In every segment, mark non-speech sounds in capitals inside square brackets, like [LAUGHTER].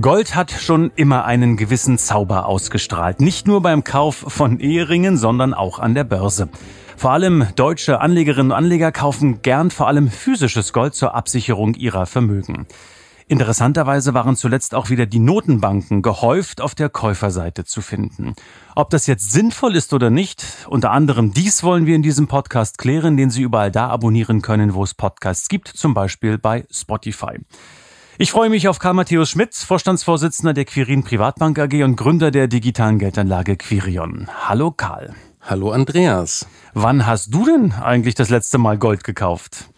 Gold hat schon immer einen gewissen Zauber ausgestrahlt. Nicht nur beim Kauf von Eheringen, sondern auch an der Börse. Vor allem deutsche Anlegerinnen und Anleger kaufen gern vor allem physisches Gold zur Absicherung ihrer Vermögen. Interessanterweise waren zuletzt auch wieder die Notenbanken gehäuft auf der Käuferseite zu finden. Ob das jetzt sinnvoll ist oder nicht, unter anderem dies wollen wir in diesem Podcast klären, den Sie überall da abonnieren können, wo es Podcasts gibt, zum Beispiel bei Spotify. Ich freue mich auf Karl Matthäus Schmitz, Vorstandsvorsitzender der Quirin Privatbank AG und Gründer der digitalen Geldanlage Quirion. Hallo Karl. Hallo Andreas. Wann hast du denn eigentlich das letzte Mal Gold gekauft?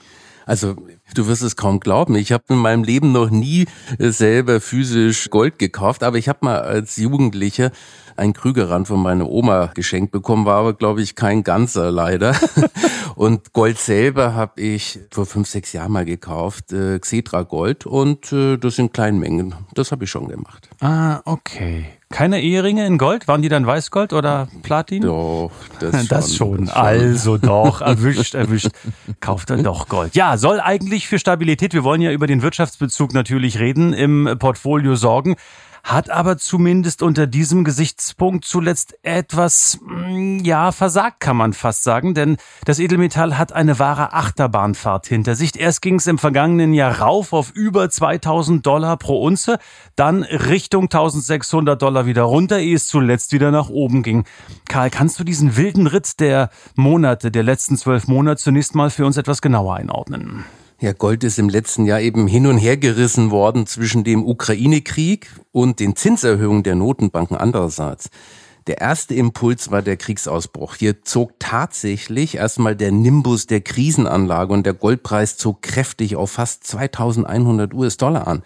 Also du wirst es kaum glauben. Ich habe in meinem Leben noch nie selber physisch Gold gekauft, aber ich habe mal als Jugendlicher ein Krügerrand von meiner Oma geschenkt bekommen, war aber, glaube ich, kein ganzer leider. [LAUGHS] und Gold selber habe ich vor fünf, sechs Jahren mal gekauft, äh, Xetra Gold und äh, das in kleinen Mengen. Das habe ich schon gemacht. Ah, okay. Keine Eheringe in Gold? Waren die dann Weißgold oder Platin? Doch, das [LAUGHS] schon. Das schon. Also doch, erwischt, erwischt. Kauft dann doch Gold. Ja, soll eigentlich für Stabilität, wir wollen ja über den Wirtschaftsbezug natürlich reden, im Portfolio sorgen hat aber zumindest unter diesem Gesichtspunkt zuletzt etwas, mm, ja, versagt, kann man fast sagen, denn das Edelmetall hat eine wahre Achterbahnfahrt hinter sich. Erst ging es im vergangenen Jahr rauf auf über 2000 Dollar pro Unze, dann Richtung 1600 Dollar wieder runter, ehe es zuletzt wieder nach oben ging. Karl, kannst du diesen wilden Ritt der Monate, der letzten zwölf Monate zunächst mal für uns etwas genauer einordnen? Ja, Gold ist im letzten Jahr eben hin und her gerissen worden zwischen dem Ukraine-Krieg und den Zinserhöhungen der Notenbanken andererseits. Der erste Impuls war der Kriegsausbruch. Hier zog tatsächlich erstmal der Nimbus der Krisenanlage und der Goldpreis zog kräftig auf fast 2100 US-Dollar an.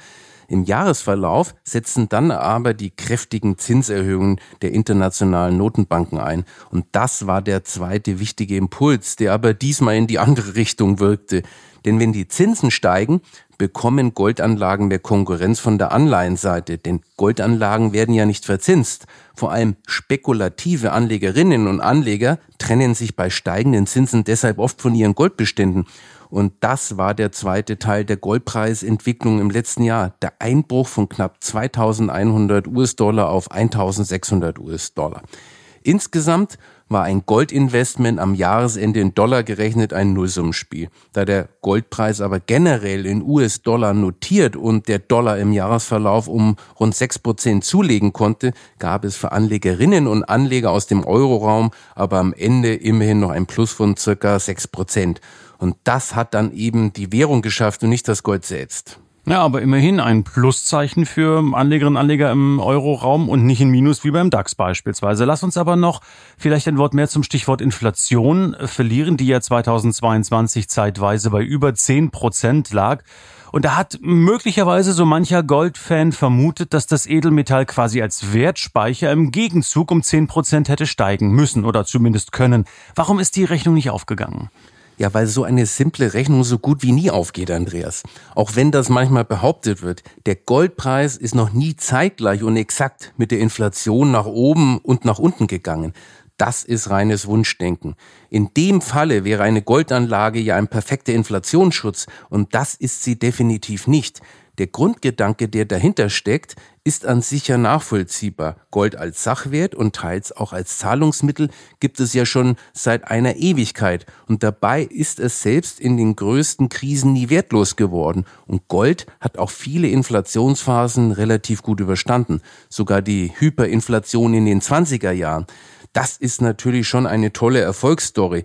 Im Jahresverlauf setzen dann aber die kräftigen Zinserhöhungen der internationalen Notenbanken ein. Und das war der zweite wichtige Impuls, der aber diesmal in die andere Richtung wirkte. Denn wenn die Zinsen steigen, bekommen Goldanlagen mehr Konkurrenz von der Anleihenseite. Denn Goldanlagen werden ja nicht verzinst. Vor allem spekulative Anlegerinnen und Anleger trennen sich bei steigenden Zinsen deshalb oft von ihren Goldbeständen. Und das war der zweite Teil der Goldpreisentwicklung im letzten Jahr. Der Einbruch von knapp 2100 US-Dollar auf 1600 US-Dollar. Insgesamt war ein Goldinvestment am Jahresende in Dollar gerechnet ein Nullsummenspiel. Da der Goldpreis aber generell in US-Dollar notiert und der Dollar im Jahresverlauf um rund sechs Prozent zulegen konnte, gab es für Anlegerinnen und Anleger aus dem Euroraum aber am Ende immerhin noch ein Plus von circa sechs Prozent. Und das hat dann eben die Währung geschafft und nicht das Gold selbst. Ja, aber immerhin ein Pluszeichen für Anlegerinnen und Anleger im Euroraum und nicht ein Minus wie beim DAX beispielsweise. Lass uns aber noch vielleicht ein Wort mehr zum Stichwort Inflation verlieren, die ja 2022 zeitweise bei über 10 Prozent lag. Und da hat möglicherweise so mancher Goldfan vermutet, dass das Edelmetall quasi als Wertspeicher im Gegenzug um 10 Prozent hätte steigen müssen oder zumindest können. Warum ist die Rechnung nicht aufgegangen? Ja, weil so eine simple Rechnung so gut wie nie aufgeht, Andreas. Auch wenn das manchmal behauptet wird, der Goldpreis ist noch nie zeitgleich und exakt mit der Inflation nach oben und nach unten gegangen. Das ist reines Wunschdenken. In dem Falle wäre eine Goldanlage ja ein perfekter Inflationsschutz und das ist sie definitiv nicht. Der Grundgedanke, der dahinter steckt, ist an sich ja nachvollziehbar. Gold als Sachwert und teils auch als Zahlungsmittel gibt es ja schon seit einer Ewigkeit. Und dabei ist es selbst in den größten Krisen nie wertlos geworden. Und Gold hat auch viele Inflationsphasen relativ gut überstanden. Sogar die Hyperinflation in den 20er Jahren. Das ist natürlich schon eine tolle Erfolgsstory.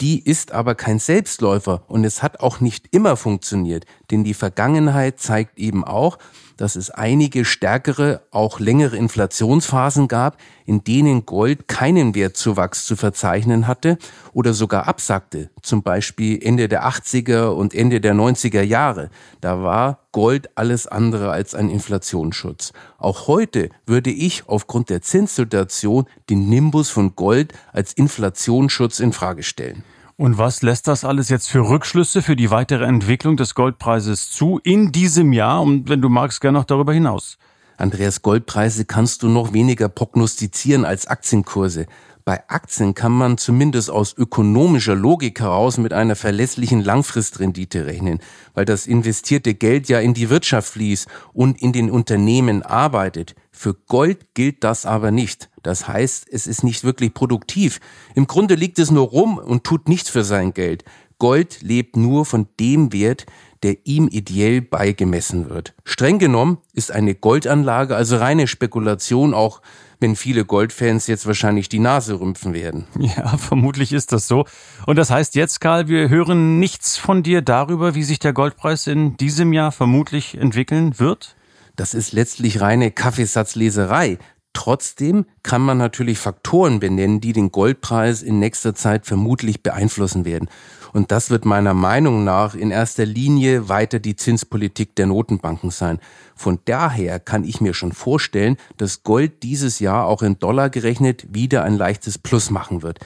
Die ist aber kein Selbstläufer und es hat auch nicht immer funktioniert, denn die Vergangenheit zeigt eben auch, dass es einige stärkere, auch längere Inflationsphasen gab, in denen Gold keinen Wertzuwachs zu verzeichnen hatte oder sogar absackte, zum Beispiel Ende der 80er und Ende der 90er Jahre. Da war Gold alles andere als ein Inflationsschutz. Auch heute würde ich aufgrund der Zinssituation den Nimbus von Gold als Inflationsschutz in Frage stellen. Und was lässt das alles jetzt für Rückschlüsse für die weitere Entwicklung des Goldpreises zu in diesem Jahr und wenn du magst, gerne noch darüber hinaus? Andreas, Goldpreise kannst du noch weniger prognostizieren als Aktienkurse. Bei Aktien kann man zumindest aus ökonomischer Logik heraus mit einer verlässlichen Langfristrendite rechnen, weil das investierte Geld ja in die Wirtschaft fließt und in den Unternehmen arbeitet. Für Gold gilt das aber nicht. Das heißt, es ist nicht wirklich produktiv. Im Grunde liegt es nur rum und tut nichts für sein Geld. Gold lebt nur von dem Wert, der ihm ideell beigemessen wird. Streng genommen ist eine Goldanlage also reine Spekulation, auch wenn viele Goldfans jetzt wahrscheinlich die Nase rümpfen werden. Ja, [LAUGHS] vermutlich ist das so. Und das heißt jetzt, Karl, wir hören nichts von dir darüber, wie sich der Goldpreis in diesem Jahr vermutlich entwickeln wird? Das ist letztlich reine Kaffeesatzleserei. Trotzdem kann man natürlich Faktoren benennen, die den Goldpreis in nächster Zeit vermutlich beeinflussen werden. Und das wird meiner Meinung nach in erster Linie weiter die Zinspolitik der Notenbanken sein. Von daher kann ich mir schon vorstellen, dass Gold dieses Jahr auch in Dollar gerechnet wieder ein leichtes Plus machen wird.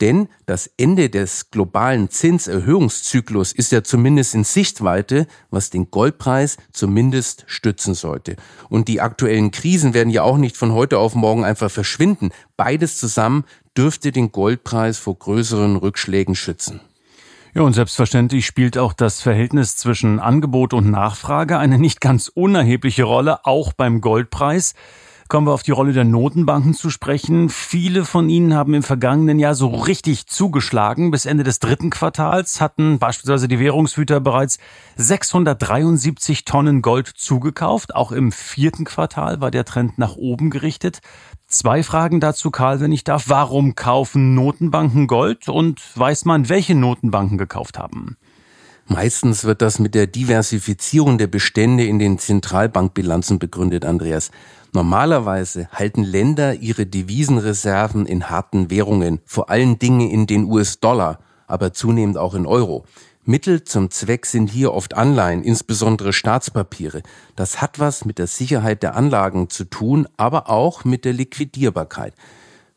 Denn das Ende des globalen Zinserhöhungszyklus ist ja zumindest in Sichtweite, was den Goldpreis zumindest stützen sollte. Und die aktuellen Krisen werden ja auch nicht von heute auf morgen einfach verschwinden. Beides zusammen dürfte den Goldpreis vor größeren Rückschlägen schützen. Ja, und selbstverständlich spielt auch das Verhältnis zwischen Angebot und Nachfrage eine nicht ganz unerhebliche Rolle, auch beim Goldpreis. Kommen wir auf die Rolle der Notenbanken zu sprechen. Viele von ihnen haben im vergangenen Jahr so richtig zugeschlagen. Bis Ende des dritten Quartals hatten beispielsweise die Währungshüter bereits 673 Tonnen Gold zugekauft. Auch im vierten Quartal war der Trend nach oben gerichtet. Zwei Fragen dazu, Karl, wenn ich darf. Warum kaufen Notenbanken Gold und weiß man, welche Notenbanken gekauft haben? Meistens wird das mit der Diversifizierung der Bestände in den Zentralbankbilanzen begründet, Andreas. Normalerweise halten Länder ihre Devisenreserven in harten Währungen, vor allen Dingen in den US-Dollar, aber zunehmend auch in Euro. Mittel zum Zweck sind hier oft Anleihen, insbesondere Staatspapiere. Das hat was mit der Sicherheit der Anlagen zu tun, aber auch mit der Liquidierbarkeit.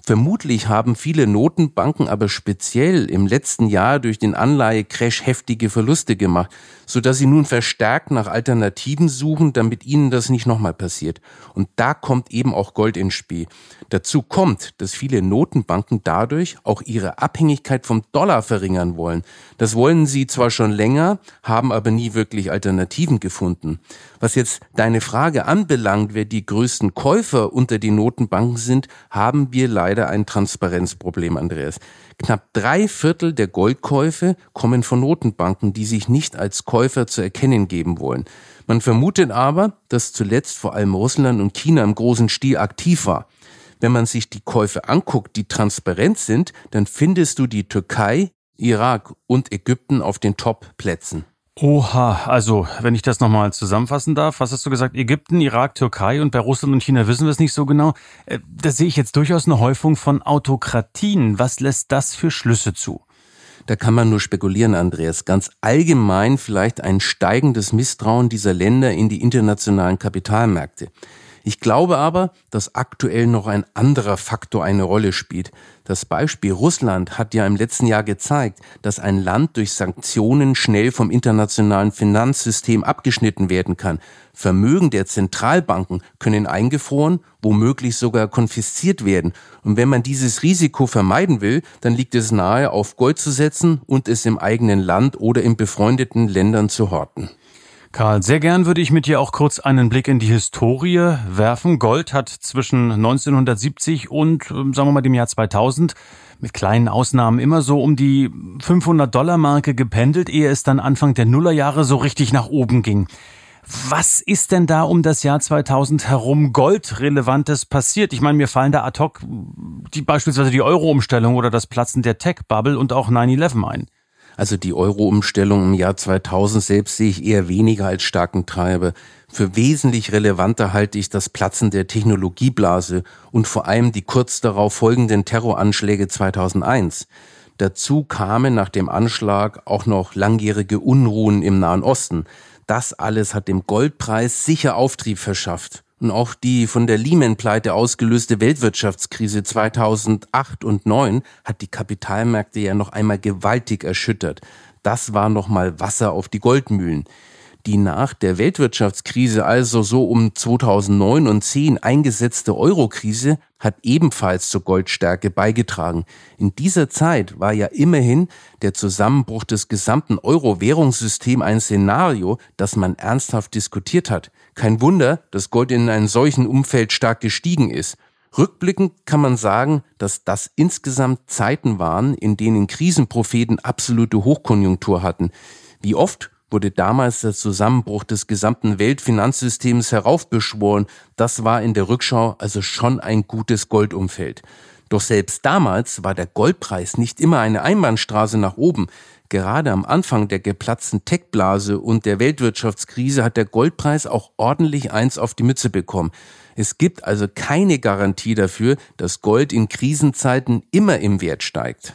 Vermutlich haben viele Notenbanken aber speziell im letzten Jahr durch den Anleihecrash heftige Verluste gemacht, so dass sie nun verstärkt nach Alternativen suchen, damit ihnen das nicht nochmal passiert. Und da kommt eben auch Gold ins Spiel. Dazu kommt, dass viele Notenbanken dadurch auch ihre Abhängigkeit vom Dollar verringern wollen. Das wollen sie zwar schon länger, haben aber nie wirklich Alternativen gefunden. Was jetzt deine Frage anbelangt, wer die größten Käufer unter den Notenbanken sind, haben wir leider ein Transparenzproblem, Andreas. Knapp drei Viertel der Goldkäufe kommen von Notenbanken, die sich nicht als Käufer zu erkennen geben wollen. Man vermutet aber, dass zuletzt vor allem Russland und China im großen Stil aktiv war. Wenn man sich die Käufe anguckt, die transparent sind, dann findest du die Türkei, Irak und Ägypten auf den Top-Plätzen. Oha, also wenn ich das nochmal zusammenfassen darf, was hast du gesagt? Ägypten, Irak, Türkei und bei Russland und China wissen wir es nicht so genau. Äh, da sehe ich jetzt durchaus eine Häufung von Autokratien. Was lässt das für Schlüsse zu? Da kann man nur spekulieren, Andreas. Ganz allgemein vielleicht ein steigendes Misstrauen dieser Länder in die internationalen Kapitalmärkte. Ich glaube aber, dass aktuell noch ein anderer Faktor eine Rolle spielt. Das Beispiel Russland hat ja im letzten Jahr gezeigt, dass ein Land durch Sanktionen schnell vom internationalen Finanzsystem abgeschnitten werden kann. Vermögen der Zentralbanken können eingefroren, womöglich sogar konfisziert werden. Und wenn man dieses Risiko vermeiden will, dann liegt es nahe, auf Gold zu setzen und es im eigenen Land oder in befreundeten Ländern zu horten. Karl, sehr gern würde ich mit dir auch kurz einen Blick in die Historie werfen. Gold hat zwischen 1970 und, ähm, sagen wir mal, dem Jahr 2000 mit kleinen Ausnahmen immer so um die 500 Dollar Marke gependelt, ehe es dann Anfang der Nullerjahre so richtig nach oben ging. Was ist denn da um das Jahr 2000 herum Goldrelevantes passiert? Ich meine, mir fallen da ad hoc die, beispielsweise die Euro-Umstellung oder das Platzen der Tech-Bubble und auch 9-11 ein. Also die Euro-Umstellung im Jahr 2000 selbst sehe ich eher weniger als starken Treiber. Für wesentlich relevanter halte ich das Platzen der Technologieblase und vor allem die kurz darauf folgenden Terroranschläge 2001. Dazu kamen nach dem Anschlag auch noch langjährige Unruhen im Nahen Osten. Das alles hat dem Goldpreis sicher Auftrieb verschafft. Und auch die von der Lehman-Pleite ausgelöste Weltwirtschaftskrise 2008 und 2009 hat die Kapitalmärkte ja noch einmal gewaltig erschüttert. Das war nochmal Wasser auf die Goldmühlen die nach der Weltwirtschaftskrise, also so um 2009 und 10 eingesetzte Eurokrise, hat ebenfalls zur Goldstärke beigetragen. In dieser Zeit war ja immerhin der Zusammenbruch des gesamten Euro-Währungssystems ein Szenario, das man ernsthaft diskutiert hat. Kein Wunder, dass Gold in einem solchen Umfeld stark gestiegen ist. Rückblickend kann man sagen, dass das insgesamt Zeiten waren, in denen Krisenpropheten absolute Hochkonjunktur hatten. Wie oft wurde damals der Zusammenbruch des gesamten Weltfinanzsystems heraufbeschworen. Das war in der Rückschau also schon ein gutes Goldumfeld. Doch selbst damals war der Goldpreis nicht immer eine Einbahnstraße nach oben. Gerade am Anfang der geplatzten Tech-Blase und der Weltwirtschaftskrise hat der Goldpreis auch ordentlich eins auf die Mütze bekommen. Es gibt also keine Garantie dafür, dass Gold in Krisenzeiten immer im Wert steigt.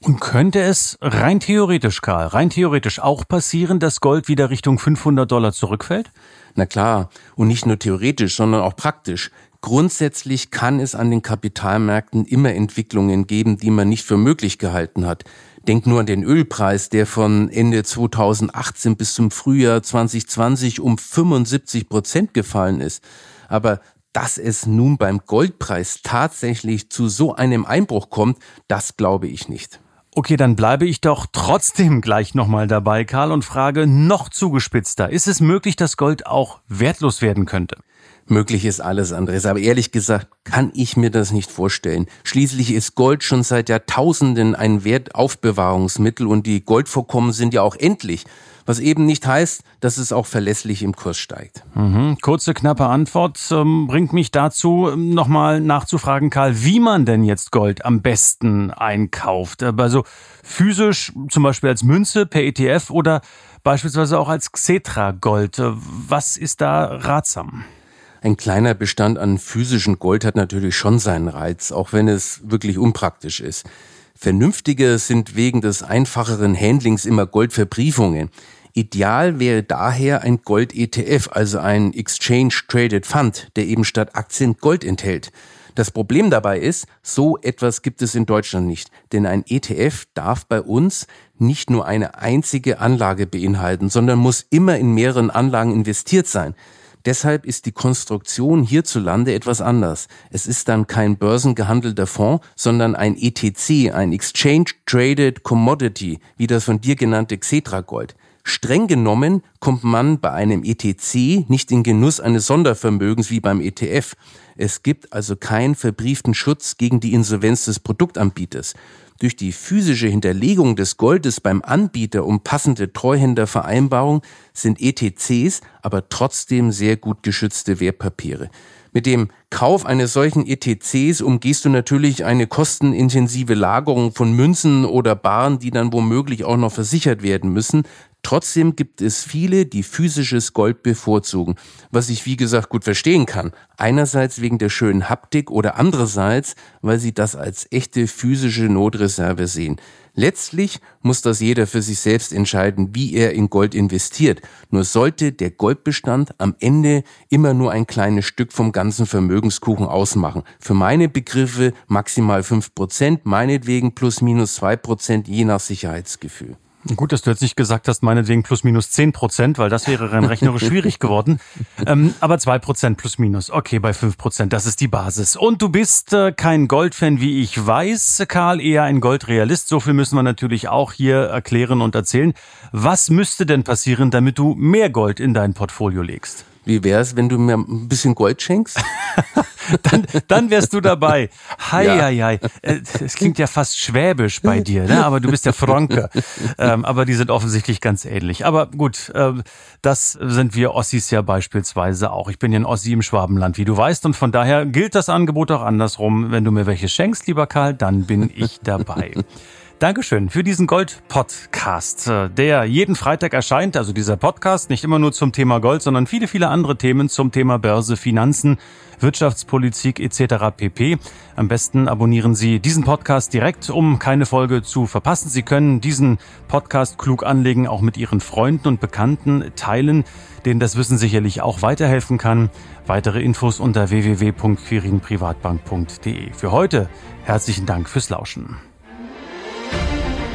Und könnte es rein theoretisch, Karl, rein theoretisch auch passieren, dass Gold wieder Richtung 500 Dollar zurückfällt? Na klar, und nicht nur theoretisch, sondern auch praktisch. Grundsätzlich kann es an den Kapitalmärkten immer Entwicklungen geben, die man nicht für möglich gehalten hat. Denk nur an den Ölpreis, der von Ende 2018 bis zum Frühjahr 2020 um 75 Prozent gefallen ist. Aber dass es nun beim Goldpreis tatsächlich zu so einem Einbruch kommt, das glaube ich nicht. Okay, dann bleibe ich doch trotzdem gleich nochmal dabei, Karl, und frage noch zugespitzter. Ist es möglich, dass Gold auch wertlos werden könnte? Möglich ist alles, Andres, aber ehrlich gesagt kann ich mir das nicht vorstellen. Schließlich ist Gold schon seit Jahrtausenden ein Wertaufbewahrungsmittel und die Goldvorkommen sind ja auch endlich was eben nicht heißt, dass es auch verlässlich im Kurs steigt. Mhm. Kurze, knappe Antwort ähm, bringt mich dazu, ähm, nochmal nachzufragen, Karl, wie man denn jetzt Gold am besten einkauft. Äh, also physisch, zum Beispiel als Münze per ETF oder beispielsweise auch als Xetra-Gold. Äh, was ist da ratsam? Ein kleiner Bestand an physischem Gold hat natürlich schon seinen Reiz, auch wenn es wirklich unpraktisch ist. Vernünftiger sind wegen des einfacheren Handlings immer Goldverbriefungen. Ideal wäre daher ein Gold-ETF, also ein Exchange Traded Fund, der eben statt Aktien Gold enthält. Das Problem dabei ist, so etwas gibt es in Deutschland nicht, denn ein ETF darf bei uns nicht nur eine einzige Anlage beinhalten, sondern muss immer in mehreren Anlagen investiert sein. Deshalb ist die Konstruktion hierzulande etwas anders. Es ist dann kein börsengehandelter Fonds, sondern ein ETC, ein Exchange Traded Commodity, wie das von dir genannte Xetra Gold. Streng genommen kommt man bei einem ETC nicht in Genuss eines Sondervermögens wie beim ETF. Es gibt also keinen verbrieften Schutz gegen die Insolvenz des Produktanbieters. Durch die physische Hinterlegung des Goldes beim Anbieter um passende Treuhändervereinbarung sind ETCs aber trotzdem sehr gut geschützte Wertpapiere. Mit dem Kauf eines solchen ETCs umgehst du natürlich eine kostenintensive Lagerung von Münzen oder Baren, die dann womöglich auch noch versichert werden müssen. Trotzdem gibt es viele, die physisches Gold bevorzugen, was ich wie gesagt gut verstehen kann. Einerseits wegen der schönen Haptik oder andererseits, weil sie das als echte physische Notreserve sehen. Letztlich muss das jeder für sich selbst entscheiden, wie er in Gold investiert. Nur sollte der Goldbestand am Ende immer nur ein kleines Stück vom ganzen Vermögenskuchen ausmachen. Für meine Begriffe maximal fünf Prozent, meinetwegen plus minus zwei Prozent je nach Sicherheitsgefühl. Gut, dass du jetzt nicht gesagt hast, meinetwegen plus minus zehn Prozent, weil das wäre rein rechnerisch [LAUGHS] schwierig geworden. Ähm, aber zwei Prozent plus minus. Okay, bei fünf Prozent, das ist die Basis. Und du bist äh, kein Goldfan, wie ich weiß, Karl, eher ein Goldrealist. So viel müssen wir natürlich auch hier erklären und erzählen. Was müsste denn passieren, damit du mehr Gold in dein Portfolio legst? Wie wär's, wenn du mir ein bisschen Gold schenkst? [LAUGHS] dann, dann wärst du dabei. Hei, ja. hei, hei. Äh, es klingt ja fast schwäbisch bei dir, ne? aber du bist ja Franke. Ähm, aber die sind offensichtlich ganz ähnlich. Aber gut, äh, das sind wir Ossis ja beispielsweise auch. Ich bin ja ein Ossi im Schwabenland, wie du weißt. Und von daher gilt das Angebot auch andersrum. Wenn du mir welche schenkst, lieber Karl, dann bin ich dabei. [LAUGHS] Dankeschön für diesen Gold-Podcast, äh, der jeden Freitag erscheint. Also dieser Podcast nicht immer nur zum Thema Gold, sondern viele, viele andere Themen zum Thema Börse, Finanzen, Wirtschaftspolitik etc. pp. Am besten abonnieren Sie diesen Podcast direkt, um keine Folge zu verpassen. Sie können diesen Podcast klug anlegen, auch mit Ihren Freunden und Bekannten teilen, denen das Wissen sicherlich auch weiterhelfen kann. Weitere Infos unter www.quirinprivatbank.de. Für heute herzlichen Dank fürs Lauschen.